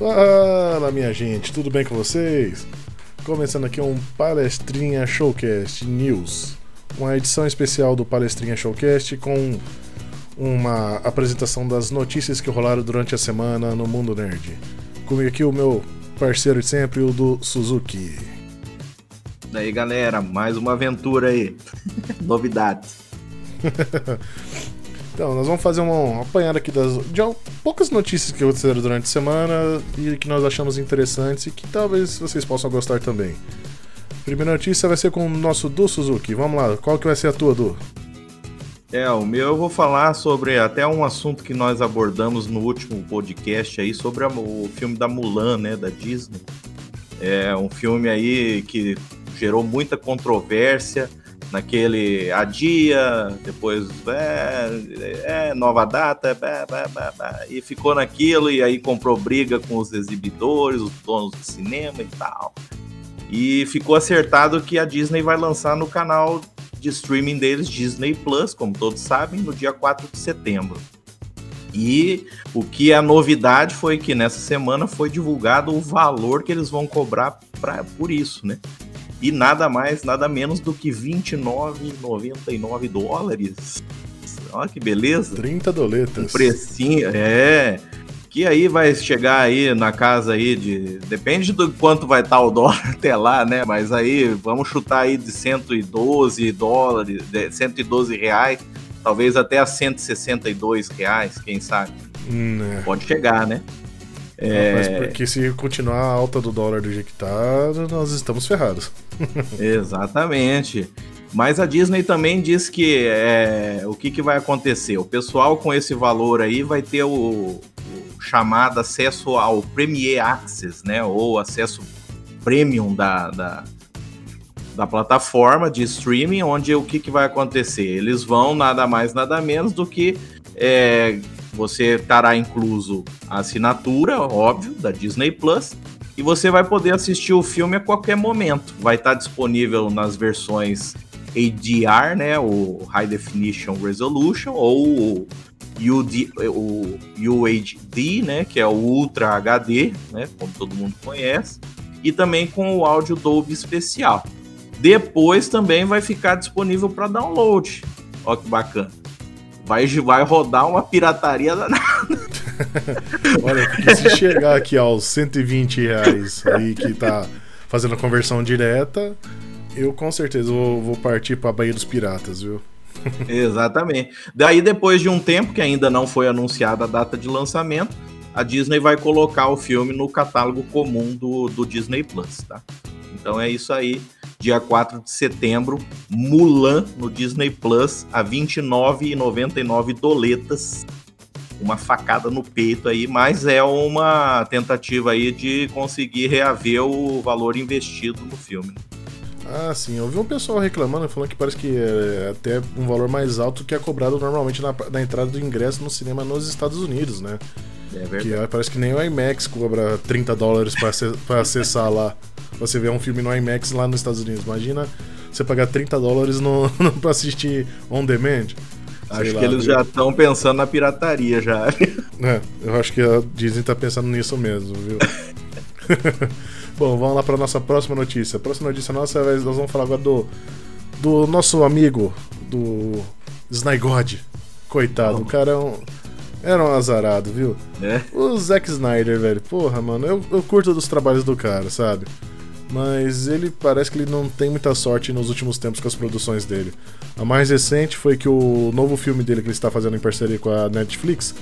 Fala, minha gente, tudo bem com vocês? Começando aqui um Palestrinha Showcast News, uma edição especial do Palestrinha Showcast com uma apresentação das notícias que rolaram durante a semana no mundo nerd. Comigo aqui o meu parceiro de sempre, o do Suzuki. Daí galera, mais uma aventura aí. Novidades. Então, nós vamos fazer uma apanhada aqui das de poucas notícias que aconteceram durante a semana e que nós achamos interessantes e que talvez vocês possam gostar também. Primeira notícia vai ser com o nosso Du Suzuki. Vamos lá, qual que vai ser a tua, Du? É, o meu eu vou falar sobre até um assunto que nós abordamos no último podcast aí sobre a, o filme da Mulan, né, da Disney. É um filme aí que gerou muita controvérsia naquele adia, depois é, é nova data, bah, bah, e ficou naquilo, e aí comprou briga com os exibidores, os donos do cinema e tal. E ficou acertado que a Disney vai lançar no canal de streaming deles, Disney Plus, como todos sabem, no dia 4 de setembro. E o que é novidade foi que nessa semana foi divulgado o valor que eles vão cobrar pra, por isso, né? E nada mais, nada menos do que 29,99 dólares. Olha que beleza. 30 doletas. Um precinho, é. Que aí vai chegar aí na casa aí de. Depende do quanto vai estar o dólar até lá, né? Mas aí vamos chutar aí de 112 dólares, de 112 reais, talvez até a 162 reais, quem sabe. Hum, é. Pode chegar, né? É... Mas porque se continuar a alta do dólar do jeito que tá, nós estamos ferrados. Exatamente. Mas a Disney também diz que é, o que, que vai acontecer? O pessoal com esse valor aí vai ter o, o chamado acesso ao Premier Access, né? Ou acesso premium da, da, da plataforma de streaming, onde o que, que vai acontecer? Eles vão nada mais, nada menos do que é, você estará incluso a assinatura, óbvio, da Disney Plus, e você vai poder assistir o filme a qualquer momento. Vai estar disponível nas versões HDR, né, o High Definition Resolution, ou o, UD, o UHD, né, que é o Ultra HD, né, como todo mundo conhece, e também com o áudio Dolby especial. Depois também vai ficar disponível para download. Olha que bacana vai, vai rodar uma pirataria danada. Olha, se chegar aqui aos 120 reais aí que tá fazendo a conversão direta, eu com certeza vou, vou partir para a Baía dos Piratas, viu? Exatamente. Daí, depois de um tempo que ainda não foi anunciada a data de lançamento, a Disney vai colocar o filme no catálogo comum do, do Disney Plus, tá? Então é isso aí dia 4 de setembro, Mulan no Disney Plus a R$ 29,99 doletas. Uma facada no peito aí, mas é uma tentativa aí de conseguir reaver o valor investido no filme. Ah, sim. Eu vi um pessoal reclamando, falando que parece que é até um valor mais alto que é cobrado normalmente na, na entrada do ingresso no cinema nos Estados Unidos, né? É verdade. Que parece que nem o IMAX cobra 30 dólares para acessar lá. Você vê um filme no IMAX lá nos Estados Unidos. Imagina você pagar 30 dólares no, no, pra assistir on demand. Acho lá, que eles viu? já estão pensando na pirataria já. É, eu acho que a Disney tá pensando nisso mesmo, viu? Bom, vamos lá para nossa próxima notícia. A próxima notícia nossa, nós vamos falar agora do, do nosso amigo, do Snygod. Coitado, oh. o cara é um, era um azarado, viu? É. O Zack Snyder, velho, porra, mano, eu, eu curto dos trabalhos do cara, sabe? Mas ele parece que ele não tem muita sorte nos últimos tempos com as produções dele. A mais recente foi que o novo filme dele que ele está fazendo em parceria com a Netflix,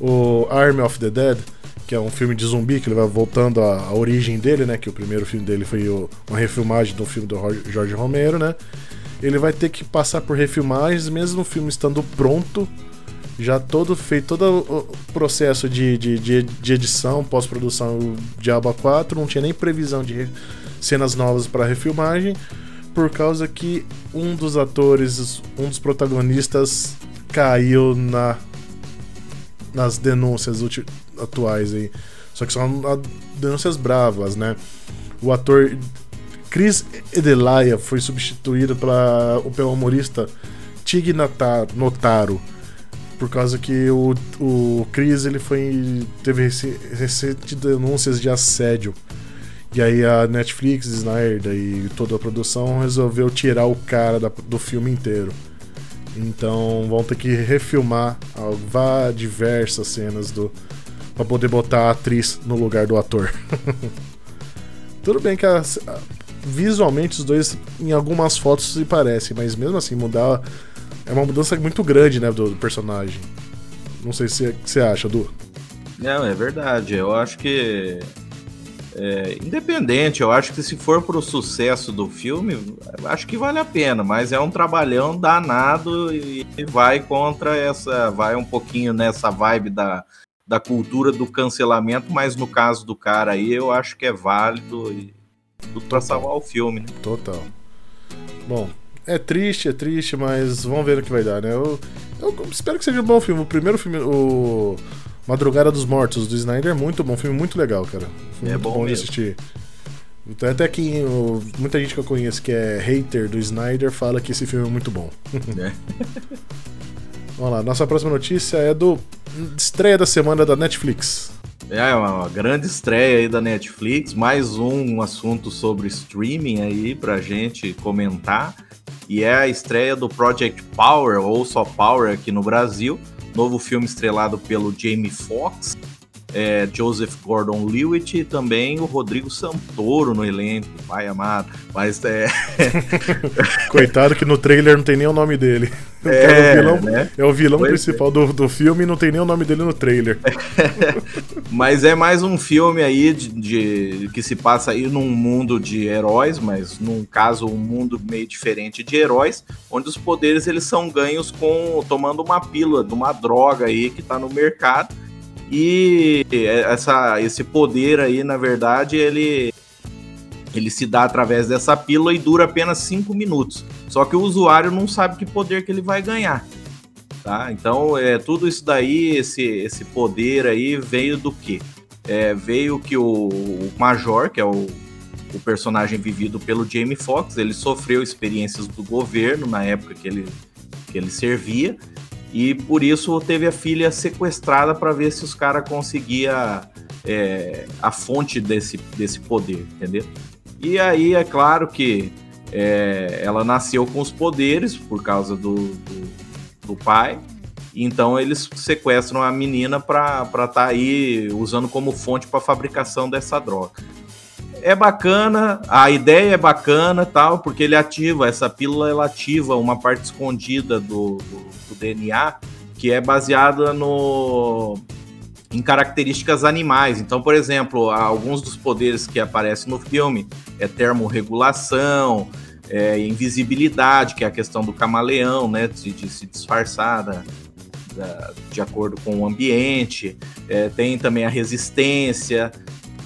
o Army of the Dead, que é um filme de zumbi que ele vai voltando à, à origem dele, né? Que o primeiro filme dele foi o, uma refilmagem do filme do Jorge Romero, né? Ele vai ter que passar por refilmagens, mesmo o filme estando pronto, já todo feito, todo o processo de, de, de, de edição, pós-produção Diabo 4, não tinha nem previsão de cenas novas para refilmagem, por causa que um dos atores, um dos protagonistas caiu na nas denúncias atuais aí. Só que são denúncias bravas, né? O ator Chris Edelia foi substituído pela, pelo humorista Tig Notaro por causa que o, o Chris ele foi teve recente denúncias de assédio. E aí a Netflix, Snyder e toda a produção resolveu tirar o cara da, do filme inteiro. Então vão ter que refilmar diversas cenas do para poder botar a atriz no lugar do ator. Tudo bem que a, visualmente os dois em algumas fotos se parecem, mas mesmo assim mudar é uma mudança muito grande, né, do, do personagem. Não sei se você acha, Du. Não, é verdade. Eu acho que é, independente, eu acho que se for pro sucesso do filme, acho que vale a pena, mas é um trabalhão danado e vai contra essa, vai um pouquinho nessa vibe da, da cultura do cancelamento, mas no caso do cara aí, eu acho que é válido e tudo pra salvar o filme, né? Total. Bom, é triste, é triste, mas vamos ver o que vai dar, né? Eu, eu espero que seja um bom filme. O primeiro filme, o Madrugada dos Mortos, do Snyder, é muito bom. Filme muito legal, cara. Filme é bom, bom de assistir. Então, até que muita gente que eu conheço que é hater do Snyder fala que esse filme é muito bom. É. Vamos lá, nossa próxima notícia é do estreia da semana da Netflix. É uma grande estreia aí da Netflix, mais um assunto sobre streaming aí pra gente comentar. E é a estreia do Project Power, ou só Power aqui no Brasil, novo filme estrelado pelo Jamie Foxx, é, Joseph Gordon-Lewitt e também o Rodrigo Santoro no elenco, pai amado. Mas é. Coitado que no trailer não tem nem o nome dele. É, é o vilão, né? é o vilão principal é. do, do filme e não tem nem o nome dele no trailer. mas é mais um filme aí de, de, que se passa aí num mundo de heróis, mas num caso um mundo meio diferente de heróis, onde os poderes eles são ganhos com tomando uma pílula de uma droga aí que tá no mercado e essa, esse poder aí, na verdade, ele, ele se dá através dessa pílula e dura apenas 5 minutos. Só que o usuário não sabe que poder que ele vai ganhar. Tá? Então, é, tudo isso daí, esse, esse poder aí, veio do quê? É, veio que o, o Major, que é o, o personagem vivido pelo Jamie Foxx, ele sofreu experiências do governo na época que ele, que ele servia e por isso teve a filha sequestrada para ver se os caras conseguiam é, a fonte desse, desse poder, entendeu? E aí é claro que é, ela nasceu com os poderes por causa do, do, do pai. Então eles sequestram a menina para estar tá aí usando como fonte para fabricação dessa droga é bacana, a ideia é bacana tal, porque ele ativa, essa pílula ela ativa uma parte escondida do, do, do DNA que é baseada no em características animais. Então, por exemplo, alguns dos poderes que aparecem no filme é termorregulação, é invisibilidade, que é a questão do camaleão, né, de, de se disfarçar da, da, de acordo com o ambiente. É, tem também a resistência,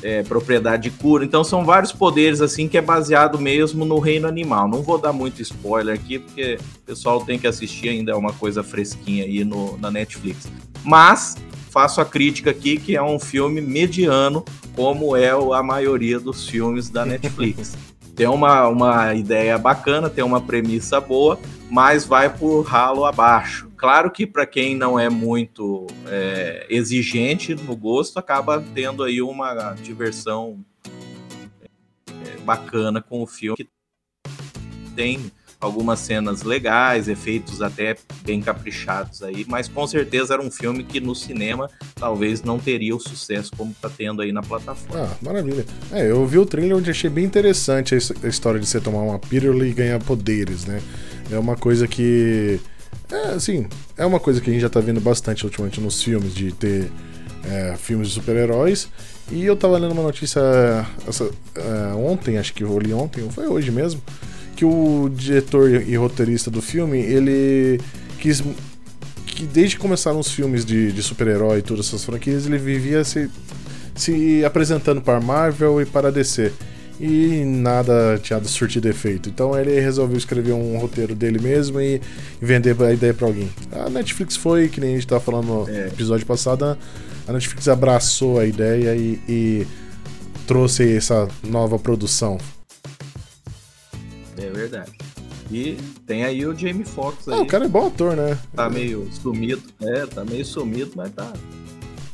é, propriedade de cura. Então são vários poderes assim que é baseado mesmo no reino animal. Não vou dar muito spoiler aqui porque o pessoal tem que assistir ainda é uma coisa fresquinha aí no, na Netflix. Mas faço a crítica aqui que é um filme mediano, como é a maioria dos filmes da Netflix. tem uma, uma ideia bacana, tem uma premissa boa, mas vai por ralo abaixo. Claro que para quem não é muito é, exigente no gosto, acaba tendo aí uma diversão é, bacana com o filme que tem algumas cenas legais, efeitos até bem caprichados aí, mas com certeza era um filme que no cinema talvez não teria o sucesso como está tendo aí na plataforma. Ah, maravilha. É, eu vi o trailer onde achei bem interessante a história de você tomar uma pílula e ganhar poderes, né? É uma coisa que é, assim, é uma coisa que a gente já tá vendo bastante ultimamente nos filmes, de ter é, filmes de super-heróis. E eu tava lendo uma notícia essa, é, ontem, acho que eu li ontem, ou foi hoje mesmo, que o diretor e roteirista do filme, ele quis. que desde que começaram os filmes de, de super-herói e todas essas franquias, ele vivia se, se apresentando para Marvel e para DC e nada tinha surtido efeito. Então ele resolveu escrever um roteiro dele mesmo e vender a ideia para alguém. A Netflix foi, que nem a gente tava falando no é. episódio passado, a Netflix abraçou a ideia e, e trouxe essa nova produção. É verdade. E tem aí o Jamie Foxx aí. Ah, o cara é bom ator, né? Tá meio sumido. É, tá meio sumido, mas tá.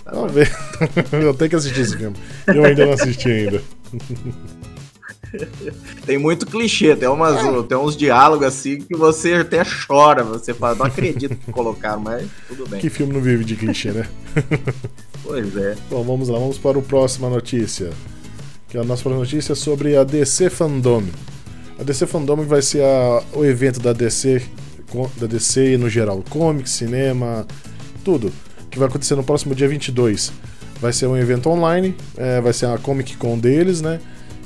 tá Vamos ver. eu tenho que assistir esse filme. Eu ainda não assisti ainda. tem muito clichê, tem, umas, é. tem uns diálogos assim que você até chora. Você fala, não acredito que colocaram, mas tudo bem. Que filme não vive de clichê, né? pois é. Bom, vamos lá, vamos para a próxima notícia. Que é a nossa próxima notícia é sobre a DC Fandom. A DC Fandom vai ser a, o evento da DC, da DC no geral, comics, cinema, tudo, que vai acontecer no próximo dia 22. Vai ser um evento online, é, vai ser a Comic Con deles, né?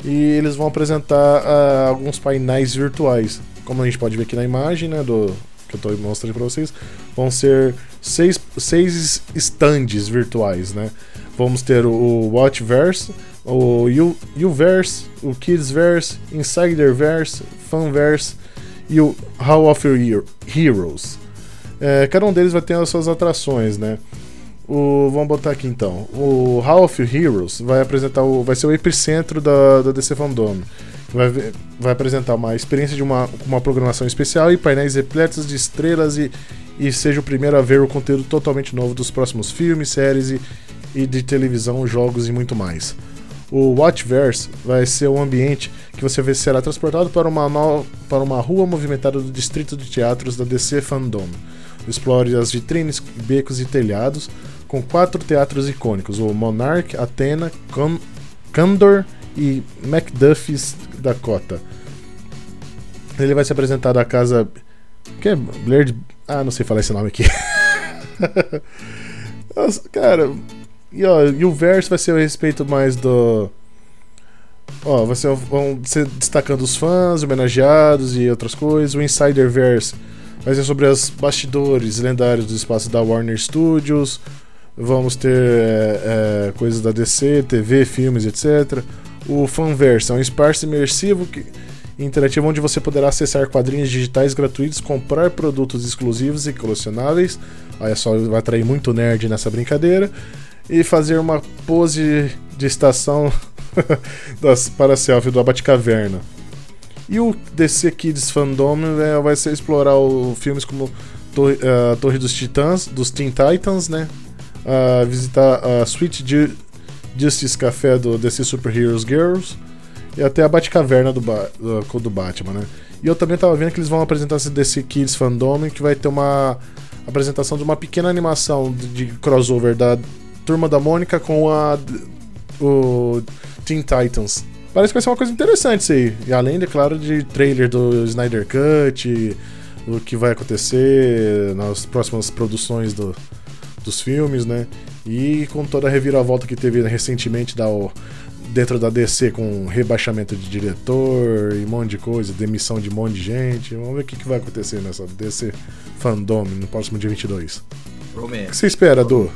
E eles vão apresentar uh, alguns painéis virtuais. Como a gente pode ver aqui na imagem, né, do que eu estou mostrando para vocês, vão ser seis, seis stands virtuais, né? Vamos ter o Watchverse, o Uverse, o Kidsverse, Insiderverse, Fanverse e o Hall of Heroes. É, cada um deles vai ter as suas atrações, né? O, vamos botar aqui então. O Hall of Heroes vai apresentar o, vai ser o epicentro da, da DC Fandom. Vai, vai apresentar uma experiência de uma, uma programação especial e painéis repletos de estrelas e, e seja o primeiro a ver o conteúdo totalmente novo dos próximos filmes, séries e, e de televisão, jogos e muito mais. O Watchverse vai ser um ambiente que você será transportado para uma, no... para uma rua movimentada do distrito de teatros da DC Fandom. Explore as vitrines, becos e telhados com quatro teatros icônicos: o Monarch, Athena, Con e Macduff's Dakota. Ele vai se apresentar da casa. Que é Blair Ah, não sei falar esse nome aqui. Nossa, cara, e, ó, e o verso vai ser a respeito mais do. Ó, vai ser, vão ser destacando os fãs, homenageados e outras coisas. O Insider Verse vai ser sobre os bastidores lendários do espaço da Warner Studios. Vamos ter é, é, coisas da DC, TV, filmes, etc. O Fanverse é um espaço imersivo que, interativo onde você poderá acessar quadrinhos digitais gratuitos, comprar produtos exclusivos e colecionáveis. Aí só vai atrair muito nerd nessa brincadeira e fazer uma pose de estação das, para selfie do Batcaverna. E o DC Kids Fandom né, vai ser explorar o, filmes como Torre, uh, Torre dos Titãs, dos Teen Titans, né? Uh, visitar a Sweet Justice Café do DC Super Heroes Girls e até a Batcaverna do, ba do, do Batman, né? E eu também tava vendo que eles vão apresentar esse DC Kids Fandom, que vai ter uma apresentação de uma pequena animação de, de crossover da Turma da Mônica com a o Teen Titans. Parece que vai ser uma coisa interessante isso aí. E além, é claro, de trailer do Snyder Cut, o que vai acontecer nas próximas produções do, dos filmes, né? E com toda a reviravolta que teve recentemente da, dentro da DC com rebaixamento de diretor e um monte de coisa, demissão de um monte de gente. Vamos ver o que, que vai acontecer nessa DC Fandom no próximo dia 22. Promete. O que você espera, Du?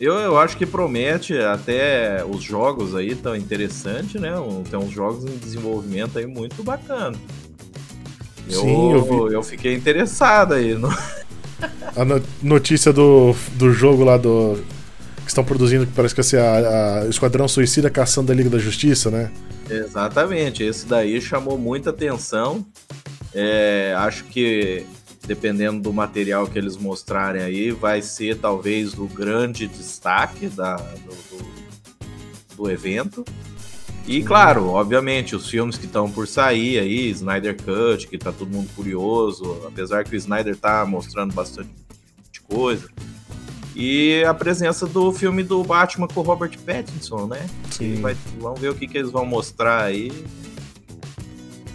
Eu, eu acho que promete, até os jogos aí tão interessantes, né? Tem uns jogos em desenvolvimento aí muito bacana. Eu, Sim, eu, vi... eu fiquei interessado aí. No... A notícia do, do jogo lá do. Que estão produzindo, que parece que vai ser a, a Esquadrão Suicida caçando a Liga da Justiça, né? Exatamente, esse daí chamou muita atenção. É, acho que dependendo do material que eles mostrarem aí, vai ser talvez o grande destaque da, do, do, do evento. E claro, obviamente, os filmes que estão por sair aí, Snyder Cut, que tá todo mundo curioso, apesar que o Snyder tá mostrando bastante coisa. E a presença do filme do Batman com o Robert Pattinson, né? Sim. Vai, vamos ver o que, que eles vão mostrar aí.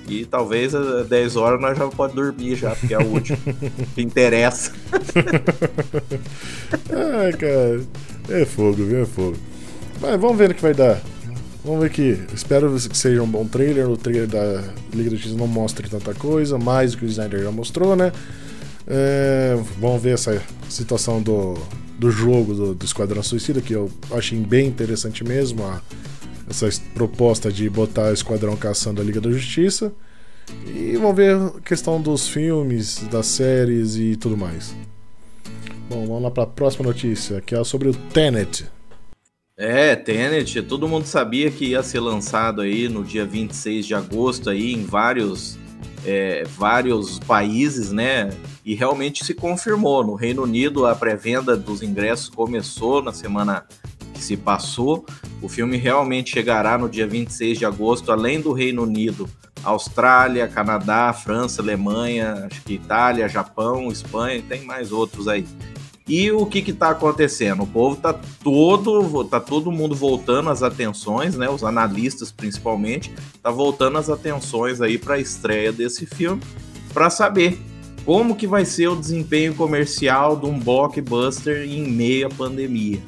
E talvez às 10 horas nós já pode dormir já, porque é o último que interessa. Ai, cara. É fogo, viu? É fogo. Mas vamos ver o que vai dar. Vamos ver que. Espero que seja um bom trailer. O trailer da Liga da Justiça não mostre tanta coisa, mais do que o Snyder já mostrou, né? É, vamos ver essa situação do, do jogo do, do Esquadrão Suicida, que eu achei bem interessante mesmo. A, essa proposta de botar o Esquadrão caçando a Liga da Justiça. E vamos ver a questão dos filmes, das séries e tudo mais. Bom, vamos lá para a próxima notícia, que é sobre o Tenet. É, Tenet, todo mundo sabia que ia ser lançado aí no dia 26 de agosto aí em vários é, vários países, né? E realmente se confirmou. No Reino Unido, a pré-venda dos ingressos começou na semana que se passou. O filme realmente chegará no dia 26 de agosto, além do Reino Unido, Austrália, Canadá, França, Alemanha, acho que Itália, Japão, Espanha, tem mais outros aí. E o que está acontecendo? O povo está todo, tá todo mundo voltando as atenções, né? Os analistas principalmente, tá voltando as atenções aí para a estreia desse filme, para saber como que vai ser o desempenho comercial de um blockbuster em meio à pandemia.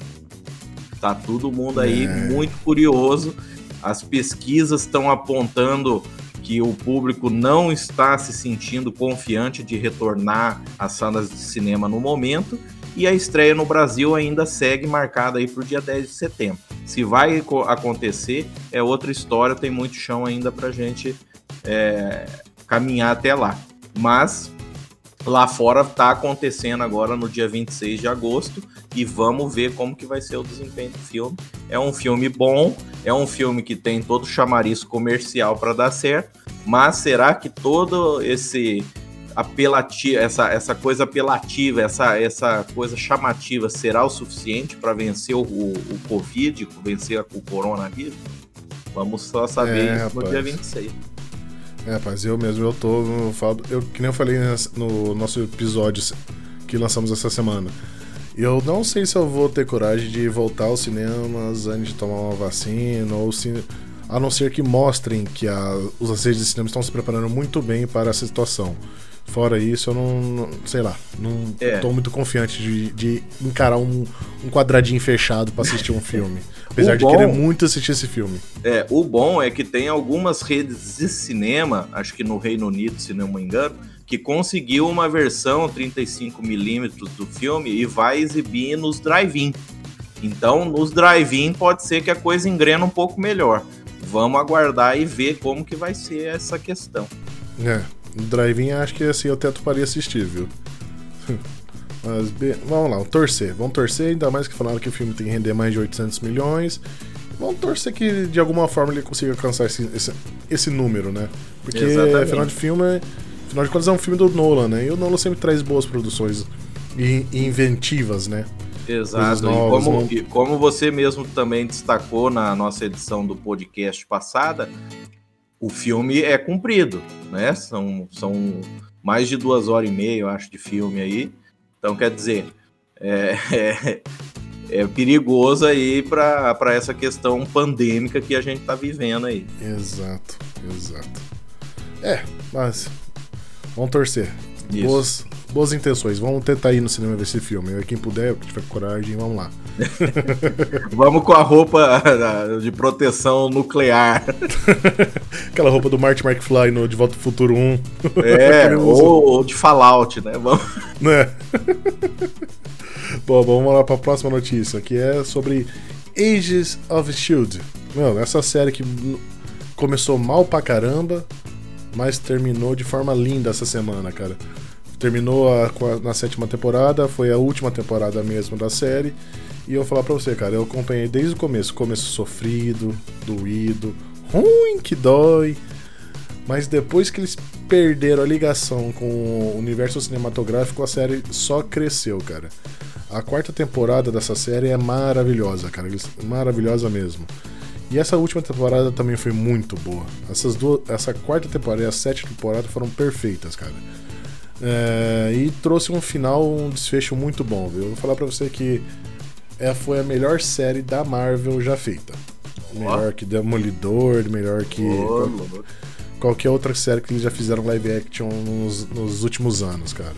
Tá todo mundo aí é. muito curioso. As pesquisas estão apontando que o público não está se sentindo confiante de retornar às salas de cinema no momento e a estreia no Brasil ainda segue marcada aí para o dia 10 de setembro. Se vai acontecer, é outra história, tem muito chão ainda para gente é, caminhar até lá. Mas lá fora está acontecendo agora no dia 26 de agosto e vamos ver como que vai ser o desempenho do filme. É um filme bom, é um filme que tem todo o chamariz comercial para dar certo, mas será que todo esse apelativa, essa, essa coisa apelativa, essa, essa coisa chamativa será o suficiente para vencer o, o, o, Covid, vencer o coronavírus? Vamos só saber é, isso no dia 26. É, rapaz, eu mesmo, eu tô. Eu falo, eu, que nem eu falei no nosso episódio que lançamos essa semana. Eu não sei se eu vou ter coragem de voltar aos cinemas antes de tomar uma vacina, ou se, a não ser que mostrem que a, os agentes de cinema estão se preparando muito bem para essa situação. Fora isso, eu não, não sei lá, não é. tô muito confiante de, de encarar um, um, quadradinho fechado para assistir um filme. Apesar de querer muito assistir esse filme. É, o bom é que tem algumas redes de cinema, acho que no Reino Unido, se não me engano, que conseguiu uma versão 35mm do filme e vai exibir nos drive-in. Então, nos drive-in pode ser que a coisa engrena um pouco melhor. Vamos aguardar e ver como que vai ser essa questão. É, drive-in acho que assim eu tento para assistir, viu? Mas vamos lá, torcer. Vamos torcer, ainda mais que falaram que o filme tem que render mais de 800 milhões. Vamos torcer que de alguma forma ele consiga alcançar esse, esse, esse número, né? Porque Exatamente. afinal de filme, afinal de contas é um filme do Nolan, né? E o Nolan sempre traz boas produções e, e inventivas, né? Exato. Novas, e, como, e como você mesmo também destacou na nossa edição do podcast passada, o filme é cumprido, né? São, são mais de duas horas e meia, eu acho, de filme aí. Então, quer dizer, é, é, é perigoso aí para essa questão pandêmica que a gente está vivendo aí. Exato, exato. É, mas vamos torcer. Boas, boas intenções. Vamos tentar ir no cinema ver esse filme. Quem puder, que tiver coragem, vamos lá. vamos com a roupa de proteção nuclear. Aquela roupa do Marty McFly no De Volta ao Futuro 1. É, ou, ou, de Fallout, né? Vamos... Né? Bom, vamos lá para a próxima notícia, que é sobre Ages of Shield. Meu, essa série que começou mal pra caramba, mas terminou de forma linda essa semana, cara. Terminou a, na sétima temporada, foi a última temporada mesmo da série. E eu vou falar pra você, cara, eu acompanhei desde o começo. Começo sofrido, doído, ruim que dói. Mas depois que eles perderam a ligação com o universo cinematográfico, a série só cresceu, cara. A quarta temporada dessa série é maravilhosa, cara. Maravilhosa mesmo. E essa última temporada também foi muito boa. Essas duas, essa quarta temporada e a sétima temporada foram perfeitas, cara. É, e trouxe um final, um desfecho muito bom, viu? Eu vou falar pra você que é, foi a melhor série da Marvel já feita. Melhor que Demolidor, melhor que qual, qualquer outra série que eles já fizeram live action nos, nos últimos anos, cara.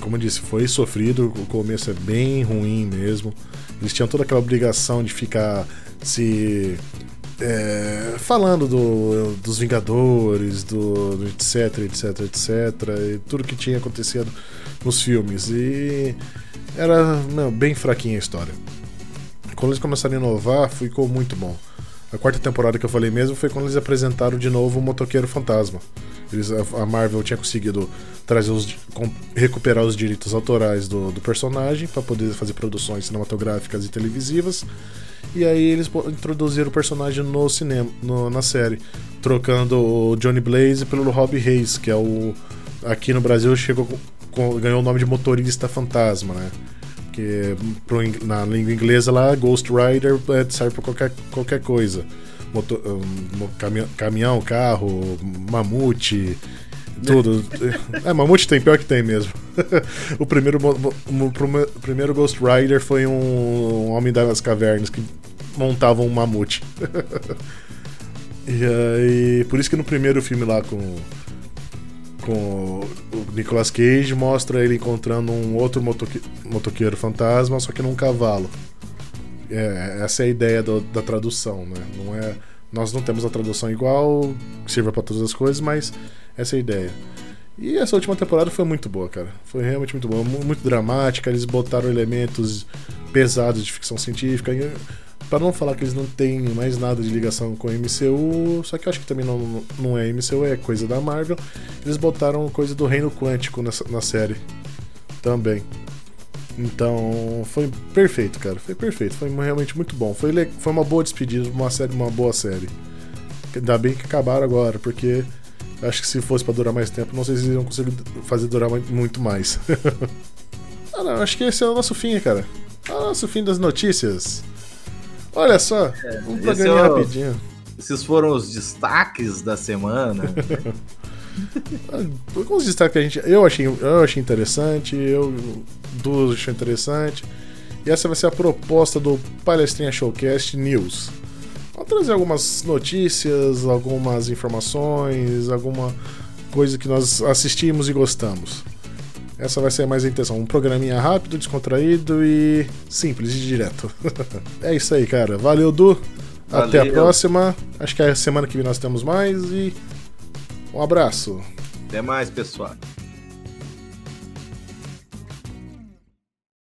Como eu disse, foi sofrido, o começo é bem ruim mesmo. Eles tinham toda aquela obrigação de ficar se é, falando do, dos Vingadores, do, do, etc, etc, etc, e tudo que tinha acontecido nos filmes. E era não, bem fraquinha a história. Quando eles começaram a inovar, ficou muito bom. A quarta temporada que eu falei mesmo foi quando eles apresentaram de novo o Motoqueiro Fantasma. Eles, a Marvel tinha conseguido trazer os, recuperar os direitos autorais do, do personagem para poder fazer produções cinematográficas e televisivas E aí eles introduziram o personagem no cinema, no, na série, trocando o Johnny Blaze pelo Rob Hayes, que é o. Aqui no Brasil chegou com, ganhou o nome de motorista fantasma, né? Que pro, na língua inglesa lá, Ghost Rider é, serve pra qualquer, qualquer coisa. Motor, um, caminhão, caminhão, carro, mamute, tudo. é, mamute tem, pior que tem mesmo. o primeiro, o primeiro Ghost Rider foi um, um homem das cavernas que montava um mamute. e aí, por isso que no primeiro filme lá com com o Nicolas Cage mostra ele encontrando um outro motoque motoqueiro fantasma, só que num cavalo. É, essa é a ideia do, da tradução, né? Não é, nós não temos a tradução igual, que sirva para todas as coisas, mas essa é a ideia. E essa última temporada foi muito boa, cara. Foi realmente muito boa, muito dramática. Eles botaram elementos pesados de ficção científica. Para não falar que eles não têm mais nada de ligação com o MCU, só que eu acho que também não, não é MCU, é coisa da Marvel. Eles botaram coisa do reino quântico nessa, na série também. Então foi perfeito, cara. Foi perfeito. Foi realmente muito bom. Foi, foi uma boa despedida, uma série, uma boa série. Ainda bem que acabaram agora, porque acho que se fosse para durar mais tempo, não sei se eles iriam conseguir fazer durar muito mais. ah, não, acho que esse é o nosso fim, cara. É o nosso fim das notícias. Olha só, é, um é o... rapidinho. Esses foram os destaques da semana. Alguns destaques que a gente. Eu achei, eu achei interessante, eu. Du achei interessante. E essa vai ser a proposta do Palestrinha Showcast News. Vou trazer algumas notícias, algumas informações, alguma coisa que nós assistimos e gostamos. Essa vai ser mais a intenção. Um programinha rápido, descontraído e simples e direto. é isso aí, cara. Valeu, Du. Valeu. Até a próxima. Acho que é a semana que vem nós temos mais e um abraço. Até mais, pessoal.